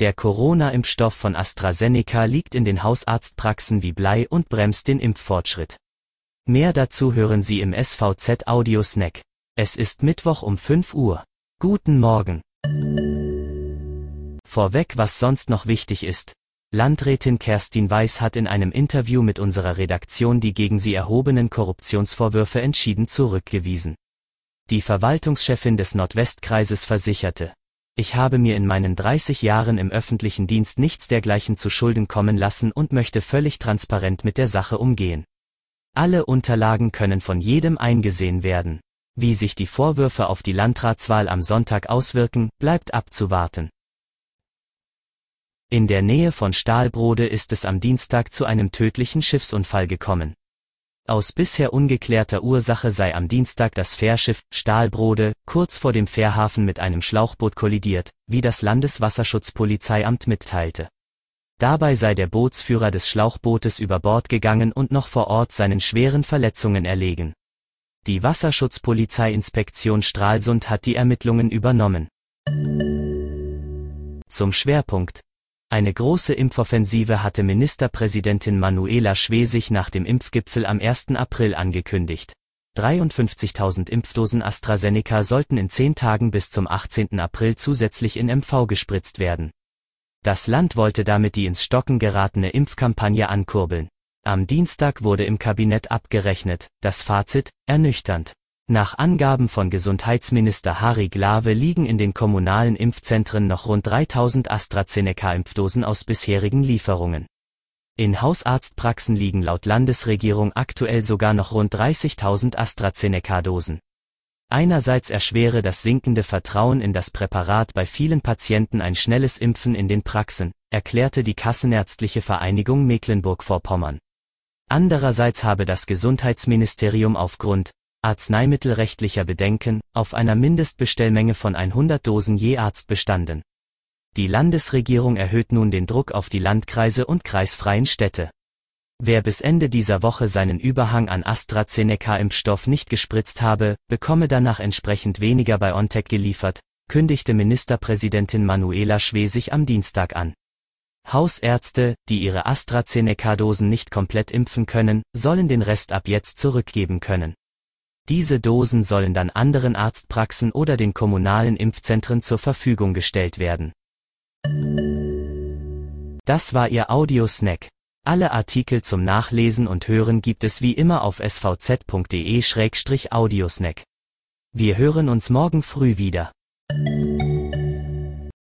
Der Corona-Impfstoff von AstraZeneca liegt in den Hausarztpraxen wie Blei und bremst den Impffortschritt. Mehr dazu hören Sie im SVZ Audio Snack. Es ist Mittwoch um 5 Uhr. Guten Morgen. Vorweg, was sonst noch wichtig ist. Landrätin Kerstin Weiß hat in einem Interview mit unserer Redaktion die gegen sie erhobenen Korruptionsvorwürfe entschieden zurückgewiesen. Die Verwaltungschefin des Nordwestkreises versicherte, ich habe mir in meinen 30 Jahren im öffentlichen Dienst nichts dergleichen zu Schulden kommen lassen und möchte völlig transparent mit der Sache umgehen. Alle Unterlagen können von jedem eingesehen werden. Wie sich die Vorwürfe auf die Landratswahl am Sonntag auswirken, bleibt abzuwarten. In der Nähe von Stahlbrode ist es am Dienstag zu einem tödlichen Schiffsunfall gekommen. Aus bisher ungeklärter Ursache sei am Dienstag das Fährschiff Stahlbrode kurz vor dem Fährhafen mit einem Schlauchboot kollidiert, wie das Landeswasserschutzpolizeiamt mitteilte. Dabei sei der Bootsführer des Schlauchbootes über Bord gegangen und noch vor Ort seinen schweren Verletzungen erlegen. Die Wasserschutzpolizeiinspektion Stralsund hat die Ermittlungen übernommen. Zum Schwerpunkt, eine große Impfoffensive hatte Ministerpräsidentin Manuela Schwesig nach dem Impfgipfel am 1. April angekündigt. 53.000 Impfdosen AstraZeneca sollten in zehn Tagen bis zum 18. April zusätzlich in MV gespritzt werden. Das Land wollte damit die ins Stocken geratene Impfkampagne ankurbeln. Am Dienstag wurde im Kabinett abgerechnet, das Fazit, ernüchternd. Nach Angaben von Gesundheitsminister Harry Glawe liegen in den kommunalen Impfzentren noch rund 3000 AstraZeneca-Impfdosen aus bisherigen Lieferungen. In Hausarztpraxen liegen laut Landesregierung aktuell sogar noch rund 30.000 AstraZeneca-Dosen. Einerseits erschwere das sinkende Vertrauen in das Präparat bei vielen Patienten ein schnelles Impfen in den Praxen, erklärte die Kassenärztliche Vereinigung Mecklenburg-Vorpommern. Andererseits habe das Gesundheitsministerium aufgrund arzneimittelrechtlicher Bedenken, auf einer Mindestbestellmenge von 100 Dosen je Arzt bestanden. Die Landesregierung erhöht nun den Druck auf die Landkreise und kreisfreien Städte. Wer bis Ende dieser Woche seinen Überhang an AstraZeneca-Impfstoff nicht gespritzt habe, bekomme danach entsprechend weniger bei OnTech geliefert, kündigte Ministerpräsidentin Manuela Schwesig am Dienstag an. Hausärzte, die ihre AstraZeneca-Dosen nicht komplett impfen können, sollen den Rest ab jetzt zurückgeben können. Diese Dosen sollen dann anderen Arztpraxen oder den kommunalen Impfzentren zur Verfügung gestellt werden. Das war Ihr Audiosnack. Alle Artikel zum Nachlesen und Hören gibt es wie immer auf svz.de-audiosnack. Wir hören uns morgen früh wieder.